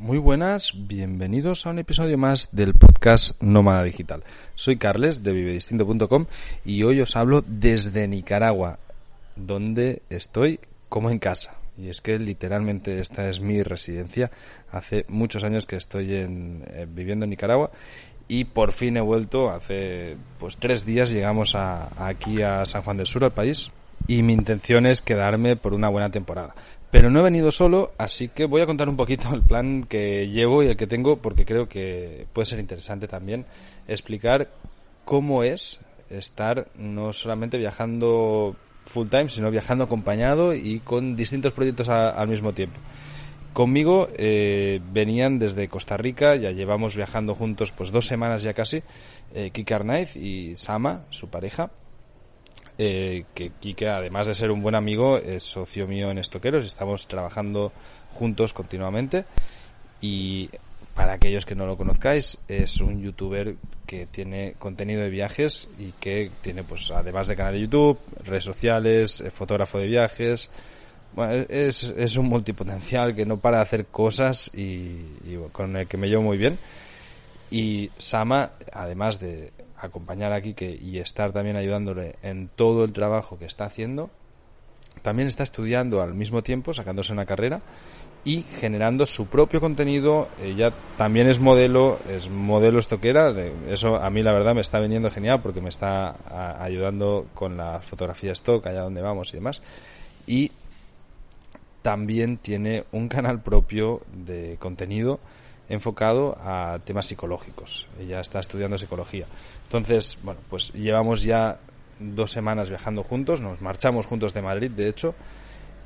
Muy buenas, bienvenidos a un episodio más del podcast Nómada Digital. Soy Carles de vivedistinto.com y hoy os hablo desde Nicaragua, donde estoy como en casa. Y es que literalmente esta es mi residencia. Hace muchos años que estoy en, eh, viviendo en Nicaragua y por fin he vuelto. Hace pues tres días llegamos a, aquí a San Juan del Sur, al país. Y mi intención es quedarme por una buena temporada. Pero no he venido solo, así que voy a contar un poquito el plan que llevo y el que tengo, porque creo que puede ser interesante también explicar cómo es estar no solamente viajando full time, sino viajando acompañado y con distintos proyectos al mismo tiempo. Conmigo eh, venían desde Costa Rica, ya llevamos viajando juntos pues dos semanas ya casi, eh, Arnaiz y Sama, su pareja, eh, que Kike, además de ser un buen amigo, es socio mío en Estoqueros, estamos trabajando juntos continuamente y para aquellos que no lo conozcáis, es un youtuber que tiene contenido de viajes y que tiene, pues, además de canal de YouTube, redes sociales, eh, fotógrafo de viajes. Bueno, es, es un multipotencial que no para de hacer cosas y, y con el que me llevo muy bien. Y Sama, además de acompañar aquí que, y estar también ayudándole en todo el trabajo que está haciendo, también está estudiando al mismo tiempo, sacándose una carrera y generando su propio contenido. Ella también es modelo, es modelo estoquera. Eso a mí la verdad me está viniendo genial porque me está a, ayudando con la fotografía stock, allá donde vamos y demás. Y también tiene un canal propio de contenido enfocado a temas psicológicos. Ella está estudiando psicología. Entonces, bueno, pues llevamos ya dos semanas viajando juntos, nos marchamos juntos de Madrid, de hecho,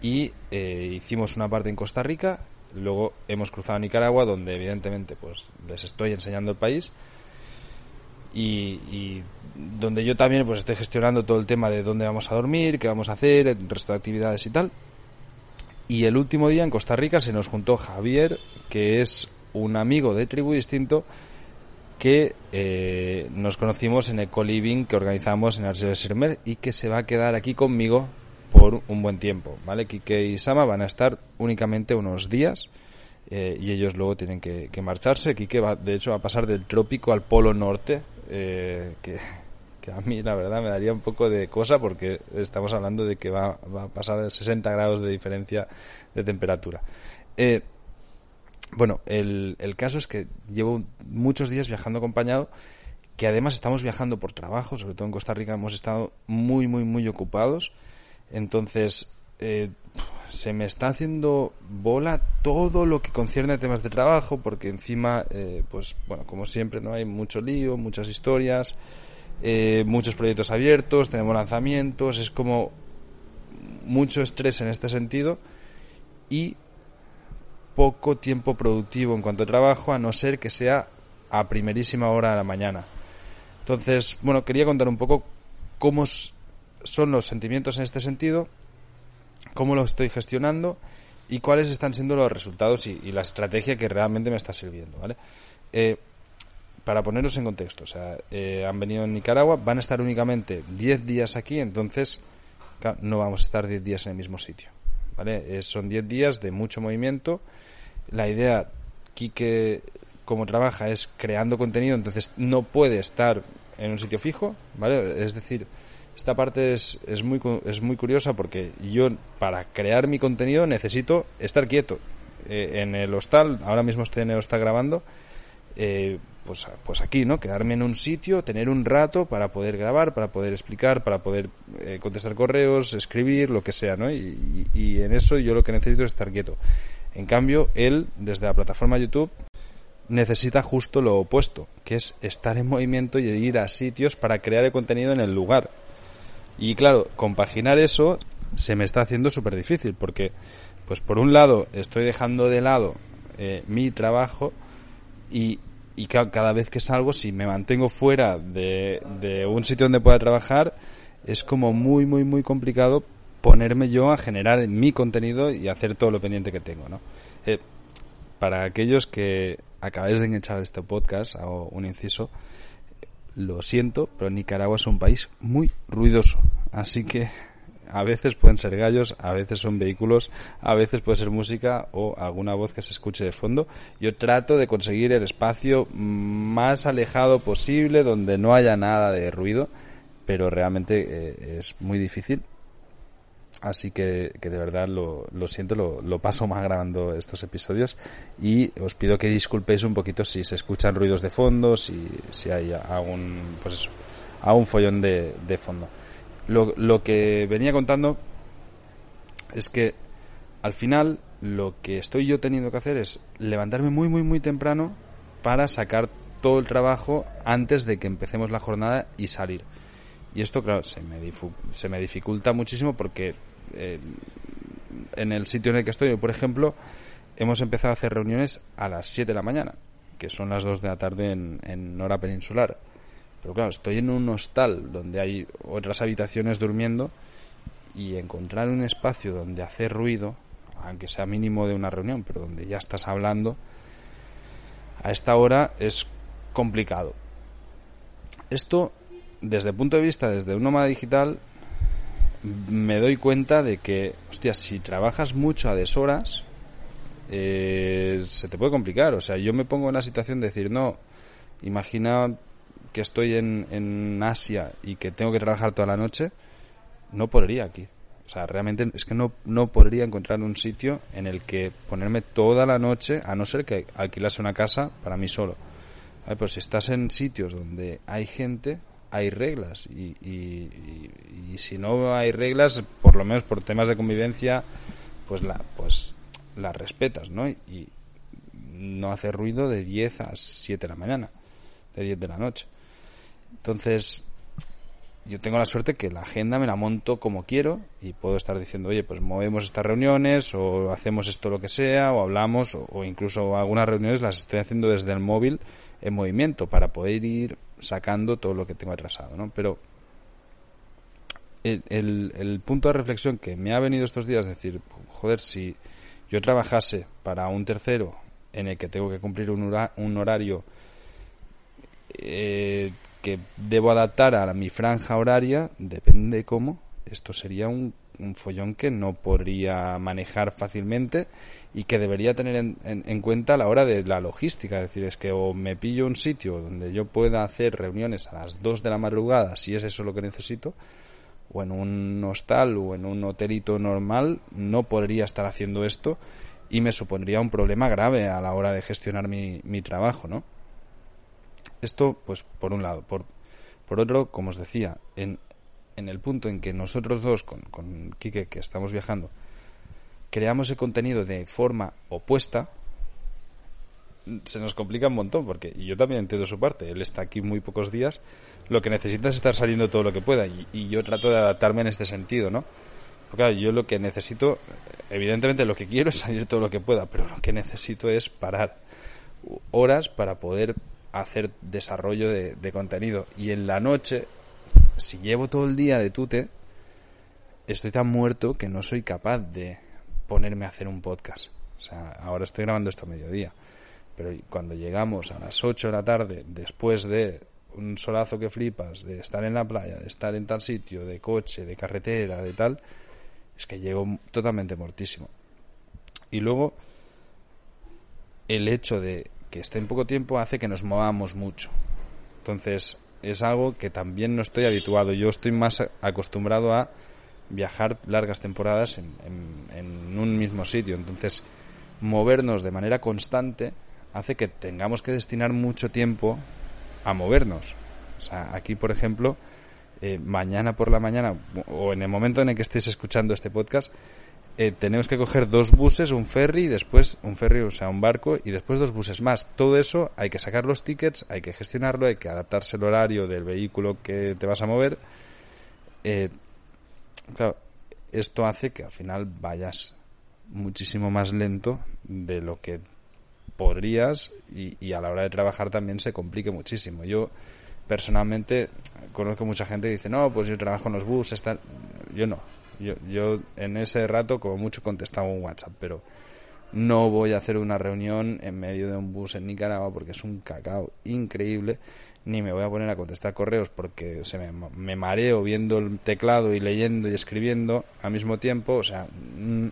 y eh, hicimos una parte en Costa Rica, luego hemos cruzado Nicaragua, donde evidentemente pues les estoy enseñando el país, y, y, donde yo también pues estoy gestionando todo el tema de dónde vamos a dormir, qué vamos a hacer, el resto de actividades y tal. Y el último día en Costa Rica se nos juntó Javier, que es un amigo de Tribu Distinto que eh, nos conocimos en el co-living que organizamos en Arce Sermer y que se va a quedar aquí conmigo por un buen tiempo, ¿vale? Kike y Sama van a estar únicamente unos días eh, y ellos luego tienen que, que, marcharse. Kike va, de hecho, va a pasar del trópico al polo norte, eh, que, que, a mí la verdad me daría un poco de cosa porque estamos hablando de que va, va a pasar de 60 grados de diferencia de temperatura. Eh, bueno, el, el caso es que llevo muchos días viajando acompañado, que además estamos viajando por trabajo, sobre todo en Costa Rica hemos estado muy, muy, muy ocupados. Entonces, eh, se me está haciendo bola todo lo que concierne a temas de trabajo, porque encima, eh, pues bueno, como siempre, no hay mucho lío, muchas historias, eh, muchos proyectos abiertos, tenemos lanzamientos, es como mucho estrés en este sentido y poco tiempo productivo en cuanto a trabajo, a no ser que sea a primerísima hora de la mañana. Entonces, bueno, quería contar un poco cómo son los sentimientos en este sentido, cómo lo estoy gestionando y cuáles están siendo los resultados y, la estrategia que realmente me está sirviendo, ¿vale? Eh, para poneros en contexto, o sea, eh, han venido en Nicaragua, van a estar únicamente 10 días aquí, entonces no vamos a estar 10 días en el mismo sitio, ¿vale? Eh, son 10 días de mucho movimiento. La idea, Quique, como trabaja, es creando contenido, entonces no puede estar en un sitio fijo, ¿vale? Es decir, esta parte es, es, muy, es muy curiosa porque yo, para crear mi contenido, necesito estar quieto. Eh, en el hostal, ahora mismo estoy en el grabando, eh, pues, pues aquí, ¿no? Quedarme en un sitio, tener un rato para poder grabar, para poder explicar, para poder eh, contestar correos, escribir, lo que sea, ¿no? Y, en eso yo lo que necesito es estar quieto. En cambio, él, desde la plataforma YouTube, necesita justo lo opuesto, que es estar en movimiento y ir a sitios para crear el contenido en el lugar. Y claro, compaginar eso se me está haciendo súper difícil, porque, pues por un lado, estoy dejando de lado eh, mi trabajo y, y cada vez que salgo, si me mantengo fuera de, de, un sitio donde pueda trabajar, es como muy, muy, muy complicado ponerme yo a generar mi contenido y hacer todo lo pendiente que tengo, ¿no? Eh, para aquellos que acabáis de enganchar este podcast, hago un inciso, lo siento, pero Nicaragua es un país muy ruidoso, así que A veces pueden ser gallos, a veces son vehículos, a veces puede ser música o alguna voz que se escuche de fondo. Yo trato de conseguir el espacio más alejado posible donde no haya nada de ruido, pero realmente eh, es muy difícil. Así que, que de verdad lo, lo siento, lo, paso más grabando estos episodios y os pido que disculpéis un poquito si se escuchan ruidos de fondo, si, si hay algún, pues eso, algún follón de, de fondo. Lo, lo que venía contando es que al final lo que estoy yo teniendo que hacer es levantarme muy, muy, muy temprano para sacar todo el trabajo antes de que empecemos la jornada y salir. Y esto, claro, se me, se me dificulta muchísimo porque eh, en el sitio en el que estoy, por ejemplo, hemos empezado a hacer reuniones a las 7 de la mañana, que son las 2 de la tarde en, en hora peninsular. Pero claro, estoy en un hostal donde hay otras habitaciones durmiendo y encontrar un espacio donde hacer ruido, aunque sea mínimo de una reunión, pero donde ya estás hablando, a esta hora es complicado. Esto, desde el punto de vista, desde un nómada digital, me doy cuenta de que, hostia, si trabajas mucho a deshoras, eh, se te puede complicar. O sea, yo me pongo en la situación de decir, no, imagina que estoy en, en Asia y que tengo que trabajar toda la noche, no podría aquí. O sea, realmente es que no, no podría encontrar un sitio en el que ponerme toda la noche, a no ser que alquilase una casa para mí solo. Ay, pues si estás en sitios donde hay gente, hay reglas. Y, y, y, si no hay reglas, por lo menos por temas de convivencia, pues la, pues las respetas, ¿no? Y no hace ruido de 10 a 7 de la mañana, de 10 de la noche. Entonces, yo tengo la suerte que la agenda me la monto como quiero y puedo estar diciendo, oye, pues movemos estas reuniones o hacemos esto lo que sea o hablamos o, incluso algunas reuniones las estoy haciendo desde el móvil en movimiento para poder ir sacando todo lo que tengo atrasado, ¿no? Pero el, el, punto de reflexión que me ha venido estos días es decir, joder, si yo trabajase para un tercero en el que tengo que cumplir un, un horario eh, que debo adaptar a mi franja horaria, depende cómo, esto sería un, follón que no podría manejar fácilmente y que debería tener en, en, en, cuenta a la hora de la logística. Es decir, es que o me pillo un sitio donde yo pueda hacer reuniones a las 2 de la madrugada, si es eso lo que necesito, o en un hostal o en un hotelito normal, no podría estar haciendo esto y me supondría un problema grave a la hora de gestionar mi, mi trabajo, ¿no? Esto, pues, por un lado. Por, por otro, como os decía, en, en el punto en que nosotros dos, con, con que estamos viajando, creamos el contenido de forma opuesta, se nos complica un montón, porque yo también entiendo su parte. Él está aquí muy pocos días, lo que necesita es estar saliendo todo lo que pueda, y, y yo trato de adaptarme en este sentido, ¿no? Porque claro, yo lo que necesito, evidentemente lo que quiero es salir todo lo que pueda, pero lo que necesito es parar horas para poder hacer desarrollo de, contenido. Y en la noche, si llevo todo el día de tute, estoy tan muerto que no soy capaz de ponerme a hacer un podcast. O sea, ahora estoy grabando esto a mediodía. Pero cuando llegamos a las 8 de la tarde, después de un solazo que flipas, de estar en la playa, de estar en tal sitio, de coche, de carretera, de tal, es que llego totalmente mortísimo. Y luego, el hecho de que esté en poco tiempo hace que nos movamos mucho. Entonces, es algo que también no estoy habituado. Yo estoy más acostumbrado a viajar largas temporadas en, en, en, un mismo sitio. Entonces, movernos de manera constante hace que tengamos que destinar mucho tiempo a movernos. O sea, aquí, por ejemplo, eh, mañana por la mañana o en el momento en el que estéis escuchando este podcast, eh, tenemos que coger dos buses, un ferry, y después un ferry, o sea, un barco, y después dos buses más. Todo eso hay que sacar los tickets, hay que gestionarlo, hay que adaptarse el horario del vehículo que te vas a mover. Eh, claro, esto hace que al final vayas muchísimo más lento de lo que podrías y, y, a la hora de trabajar también se complique muchísimo. Yo personalmente conozco mucha gente que dice, no, pues yo trabajo en los buses, tal. yo no, yo, yo en ese rato como mucho contestaba un WhatsApp, pero no voy a hacer una reunión en medio de un bus en Nicaragua porque es un cacao increíble ni me voy a poner a contestar correos porque se me, me mareo viendo el teclado y leyendo y escribiendo al mismo tiempo. O sea, mm,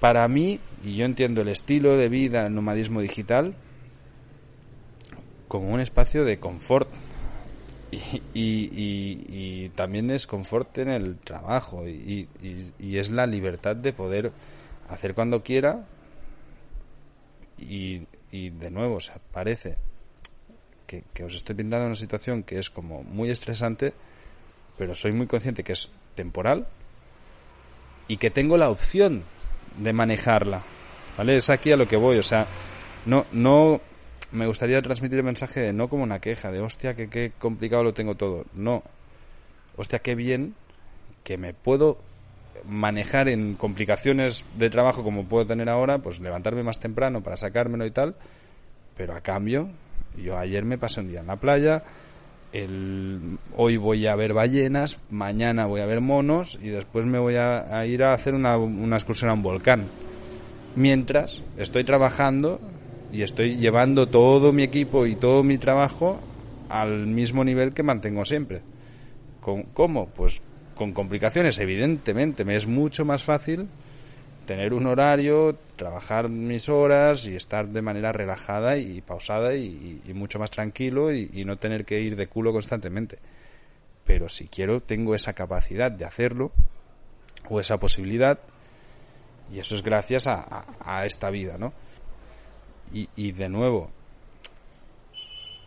para mí, y yo entiendo el estilo de vida, el nomadismo digital, como un espacio de confort. Y, también es confort en el trabajo y, es la libertad de poder hacer cuando quiera y, de nuevo, o sea, parece que, que, os estoy pintando una situación que es como muy estresante, pero soy muy consciente que es temporal y que tengo la opción de manejarla. ¿Vale? Es aquí a lo que voy, o sea, no, no me gustaría transmitir el mensaje de no como una queja, de hostia, que qué complicado lo tengo todo. No, hostia, qué bien que me puedo manejar en complicaciones de trabajo como puedo tener ahora, pues levantarme más temprano para sacármelo y tal, pero a cambio, yo ayer me pasé un día en la playa, el, hoy voy a ver ballenas, mañana voy a ver monos y después me voy a, ir a hacer una, una excursión a un volcán. Mientras estoy trabajando y estoy llevando todo mi equipo y todo mi trabajo al mismo nivel que mantengo siempre. ¿Cómo? Pues con complicaciones, evidentemente. Me es mucho más fácil tener un horario, trabajar mis horas y estar de manera relajada y pausada y, mucho más tranquilo y, no tener que ir de culo constantemente. Pero si quiero, tengo esa capacidad de hacerlo o esa posibilidad y eso es gracias a, a, esta vida, ¿no? Y, y de nuevo,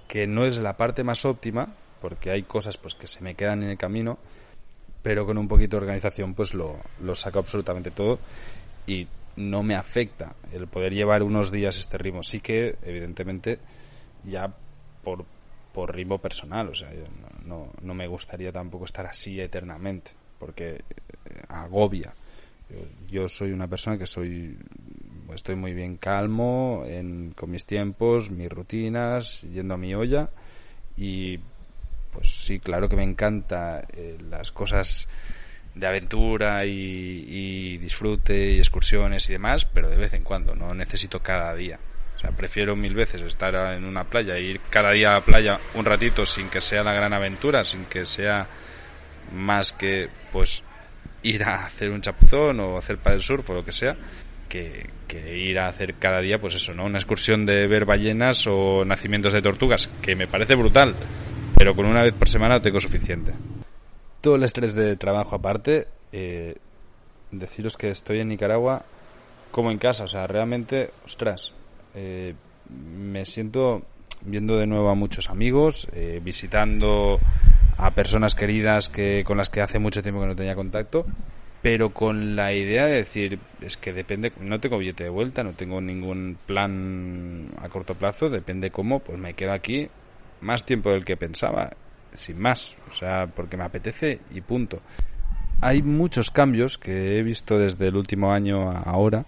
que no es la parte más óptima, porque hay cosas pues que se me quedan en el camino, pero con un poquito de organización pues lo, lo saco absolutamente todo y no me afecta el poder llevar unos días este ritmo. Sí que, evidentemente, ya por, por ritmo personal, o sea, no, no me gustaría tampoco estar así eternamente, porque eh, agobia. Yo, soy una persona que soy estoy muy bien calmo en, con mis tiempos, mis rutinas, yendo a mi olla y pues sí, claro que me encanta eh, las cosas de aventura y, disfrute y excursiones y demás, pero de vez en cuando, no necesito cada día. O sea, prefiero mil veces estar en una playa e ir cada día a la playa un ratito sin que sea la gran aventura, sin que sea más que pues ir a hacer un chapuzón o hacer para el surf o lo que sea, que, ir a hacer cada día, pues eso, ¿no? Una excursión de ver ballenas o nacimientos de tortugas, que me parece brutal, pero con una vez por semana tengo suficiente. Todo el estrés de trabajo aparte, eh, deciros que estoy en Nicaragua como en casa, o sea, realmente, ostras, eh, me siento viendo de nuevo a muchos amigos, eh, visitando a personas queridas que con las que hace mucho tiempo que no tenía contacto, pero con la idea de decir, es que depende, no tengo billete de vuelta, no tengo ningún plan a corto plazo, depende cómo, pues me quedo aquí más tiempo del que pensaba, sin más, o sea, porque me apetece y punto. Hay muchos cambios que he visto desde el último año a ahora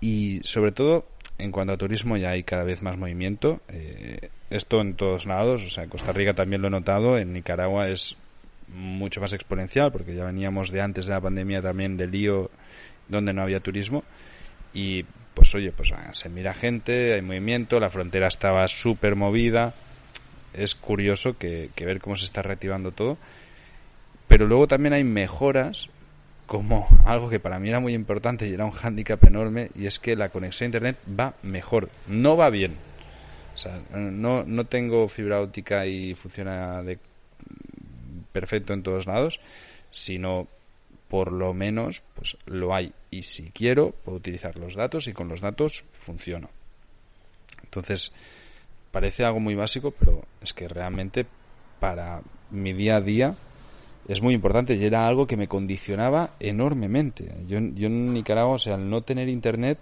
y sobre todo en cuanto a turismo ya hay cada vez más movimiento. Eh, esto en todos lados, o sea, en Costa Rica también lo he notado, en Nicaragua es mucho más exponencial porque ya veníamos de antes de la pandemia también de lío donde no había turismo. Y pues oye, pues ah, se mira gente, hay movimiento, la frontera estaba súper movida, es curioso que, ver cómo se está reactivando todo, pero luego también hay mejoras como algo que para mí era muy importante y era un hándicap enorme y es que la conexión a internet va mejor, no va bien. O sea, no, no tengo fibra óptica y funciona de perfecto en todos lados, sino por lo menos pues lo hay y si quiero puedo utilizar los datos y con los datos funciono. Entonces, parece algo muy básico, pero es que realmente para mi día a día es muy importante y era algo que me condicionaba enormemente. Yo, yo en Nicaragua, o sea, al no tener internet,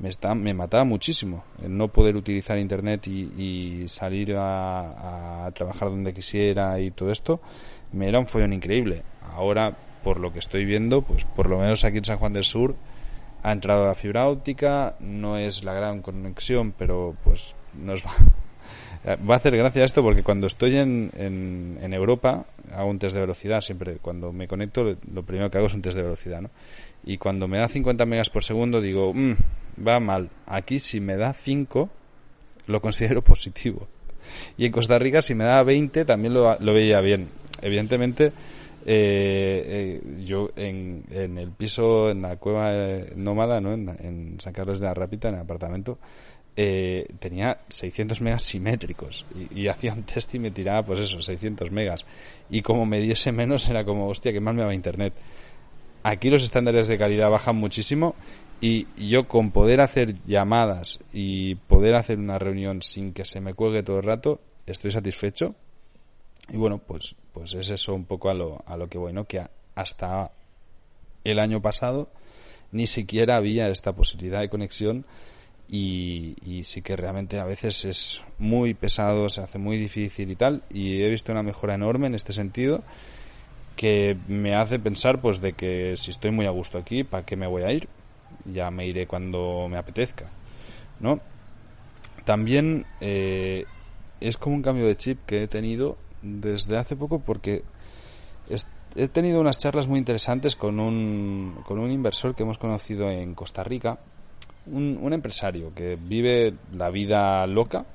me, está, me mataba muchísimo. El no poder utilizar internet y, salir a, a, trabajar donde quisiera y todo esto, me era un follón increíble. Ahora, por lo que estoy viendo, pues por lo menos aquí en San Juan del Sur ha entrado la fibra óptica, no es la gran conexión, pero pues nos va, eh, va a hacer gracia esto porque cuando estoy en, en, Europa hago un test de velocidad siempre. Cuando me conecto lo primero que hago es un test de velocidad, ¿no? Y cuando me da 50 megas por segundo digo, mm, va mal. Aquí si me da 5 lo considero positivo. y en Costa Rica si me daba 20 también lo, lo veía bien. Evidentemente, eh, eh, yo en, en, el piso, en la cueva eh, nómada, ¿no? En, San Carlos de la Rápita, en el apartamento, eh, tenía 600 megas simétricos y, hacía un test y me tiraba, pues eso, 600 megas. Y como me diese menos, era como, hostia, que más me va internet. Aquí los estándares de calidad bajan muchísimo y yo con poder hacer llamadas y poder hacer una reunión sin que se me cuelgue todo el rato, estoy satisfecho. Y bueno, pues, pues es eso un poco a lo, a lo que voy, ¿no? Que hasta el año pasado ni siquiera había esta posibilidad de conexión y, y, sí que realmente a veces es muy pesado, se hace muy difícil y tal. Y he visto una mejora enorme en este sentido que me hace pensar pues de que si estoy muy a gusto aquí, ¿para qué me voy a ir? Ya me iré cuando me apetezca, ¿no? También eh, es como un cambio de chip que he tenido desde hace poco porque he tenido unas charlas muy interesantes con un, con un inversor que hemos conocido en Costa Rica, un, un empresario que vive la vida loca,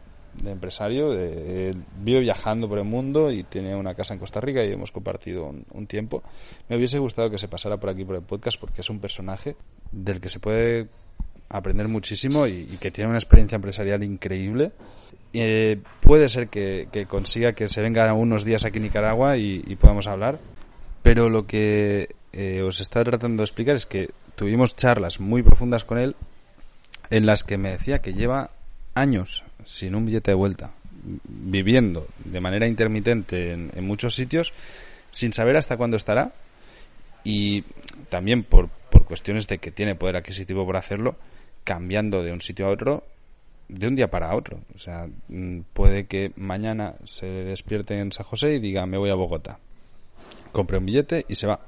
de empresario, de, vive viajando por el mundo y tiene una casa en Costa Rica y hemos compartido un, tiempo. Me hubiese gustado que se pasara por aquí por el podcast porque es un personaje del que se puede aprender muchísimo y, que tiene una experiencia empresarial increíble. Eh, puede ser que, consiga que se venga unos días aquí en Nicaragua y, podamos hablar, pero lo que eh, os está tratando de explicar es que tuvimos charlas muy profundas con él en las que me decía que lleva años sin un billete de vuelta, viviendo de manera intermitente en, muchos sitios, sin saber hasta cuándo estará y también por, por cuestiones de que tiene poder adquisitivo por hacerlo, cambiando de un sitio a otro de un día para otro. O sea, mm, puede que mañana se despierte en San José y diga me voy a Bogotá. Compre un billete y se va.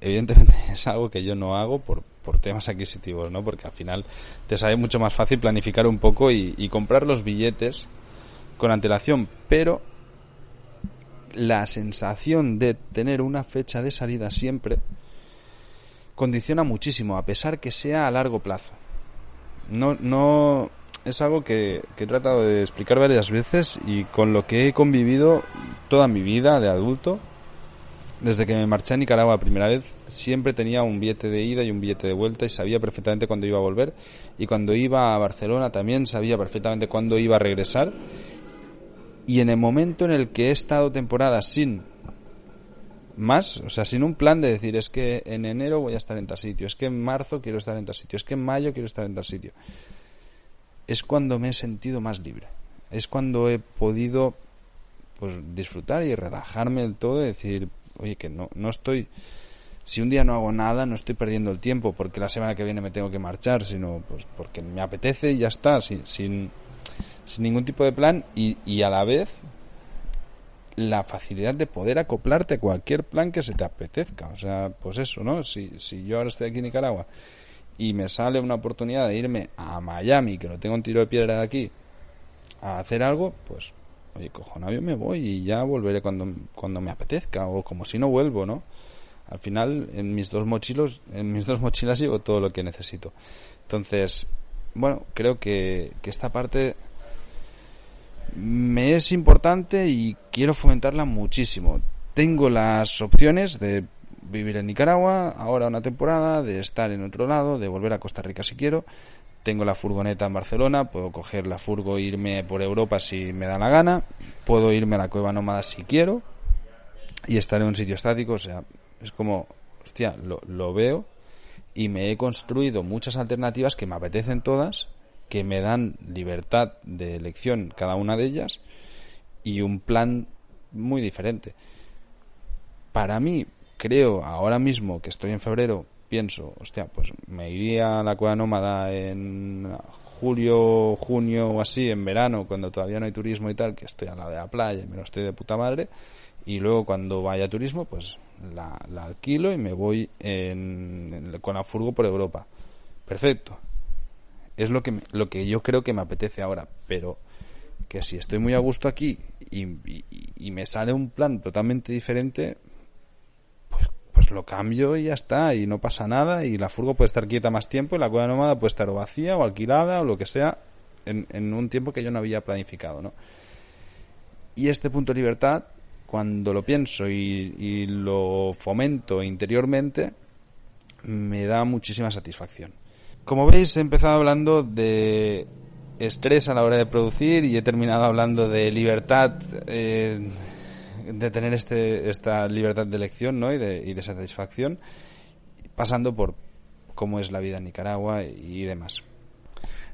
Evidentemente es algo que yo no hago por, por temas adquisitivos, ¿no? Porque al final te sale mucho más fácil planificar un poco y, comprar los billetes con antelación, pero la sensación de tener una fecha de salida siempre condiciona muchísimo, a pesar que sea a largo plazo. No, no, es algo que, que, he tratado de explicar varias veces y con lo que he convivido toda mi vida de adulto desde que me marché a Nicaragua primera vez, siempre tenía un billete de ida y un billete de vuelta y sabía perfectamente cuándo iba a volver. Y cuando iba a Barcelona también sabía perfectamente cuándo iba a regresar. Y en el momento en el que he estado temporada sin más, o sea, sin un plan de decir, es que en enero voy a estar en tal sitio, es que en marzo quiero estar en tal sitio, es que en mayo quiero estar en tal sitio, es cuando me he sentido más libre. Es cuando he podido pues disfrutar y relajarme del todo y decir, oye, que no, no estoy, si un día no hago nada, no estoy perdiendo el tiempo porque la semana que viene me tengo que marchar, sino pues porque me apetece y ya está, sin, sin, ningún tipo de plan y, y a la vez la facilidad de poder acoplarte a cualquier plan que se te apetezca. O sea, pues eso, ¿no? Si, si yo ahora estoy aquí en Nicaragua y me sale una oportunidad de irme a Miami, que no tengo un tiro de piedra de aquí, a hacer algo, pues oye, cojo un avión, me voy y ya volveré cuando, cuando me apetezca, o como si no vuelvo, ¿no? Al final, en mis dos mochilos, en mis dos mochilas llevo todo lo que necesito. Entonces, bueno, creo que, que esta parte me es importante y quiero fomentarla muchísimo. Tengo las opciones de vivir en Nicaragua, ahora una temporada, de estar en otro lado, de volver a Costa Rica si quiero, tengo la furgoneta en Barcelona, puedo coger la furgo e irme por Europa si me da la gana, puedo irme a la cueva nómada si quiero y estar en un sitio estático, o sea, es como, hostia, lo, lo veo y me he construido muchas alternativas que me apetecen todas, que me dan libertad de elección cada una de ellas y un plan muy diferente. Para mí, creo ahora mismo que estoy en febrero pienso, hostia, pues me iría a la cueva nómada en julio, junio o así, en verano, cuando todavía no hay turismo y tal, que estoy al lado de la playa y me lo estoy de puta madre, y luego cuando vaya turismo, pues la, alquilo y me voy con la furgo por Europa. Perfecto. Es lo que, lo que yo creo que me apetece ahora, pero que si estoy muy a gusto aquí y me sale un plan totalmente diferente, pues lo cambio y ya está, y no pasa nada, y la furgo puede estar quieta más tiempo, y la cueva nómada puede estar o vacía, o alquilada, o lo que sea, en, un tiempo que yo no había planificado, ¿no? Y este punto de libertad, cuando lo pienso y, lo fomento interiormente, me da muchísima satisfacción. Como veis, he empezado hablando de estrés a la hora de producir y he terminado hablando de libertad, eh, de tener este, esta libertad de elección ¿no? y, de, y de satisfacción, pasando por cómo es la vida en Nicaragua y demás.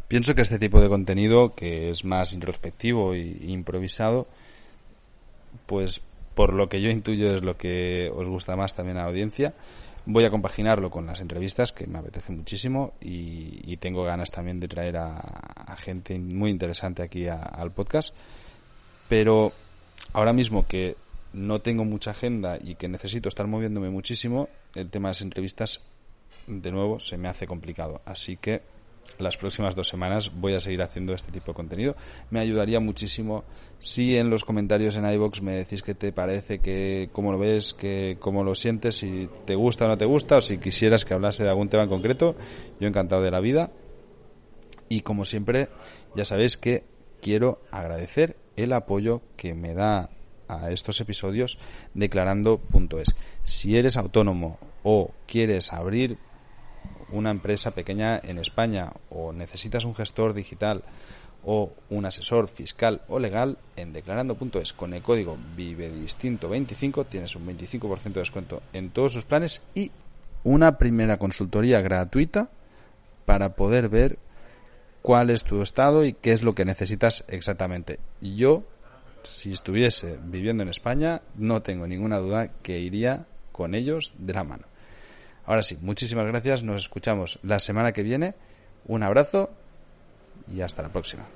Pienso que este tipo de contenido, que es más introspectivo e improvisado, pues por lo que yo intuyo es lo que os gusta más también a la audiencia. Voy a compaginarlo con las entrevistas, que me apetece muchísimo, y, tengo ganas también de traer a, gente muy interesante aquí al podcast. Pero ahora mismo que no tengo mucha agenda y que necesito estar moviéndome muchísimo, el tema de las entrevistas, de nuevo, se me hace complicado. Así que las próximas dos semanas voy a seguir haciendo este tipo de contenido. Me ayudaría muchísimo si en los comentarios en iBox me decís qué te parece, que cómo lo ves, que cómo lo sientes, si te gusta o no te gusta, o si quisieras que hablase de algún tema en concreto. Yo encantado de la vida. Y como siempre, ya sabéis que quiero agradecer el apoyo que me da a estos episodios declarando.es. Si eres autónomo o quieres abrir una empresa pequeña en España o necesitas un gestor digital o un asesor fiscal o legal en declarando.es con el código vivedistinto25 tienes un 25% de descuento en todos sus planes y una primera consultoría gratuita para poder ver cuál es tu estado y qué es lo que necesitas exactamente. Yo, si estuviese viviendo en España, no tengo ninguna duda que iría con ellos de la mano. Ahora sí, muchísimas gracias. Nos escuchamos la semana que viene. Un abrazo y hasta la próxima.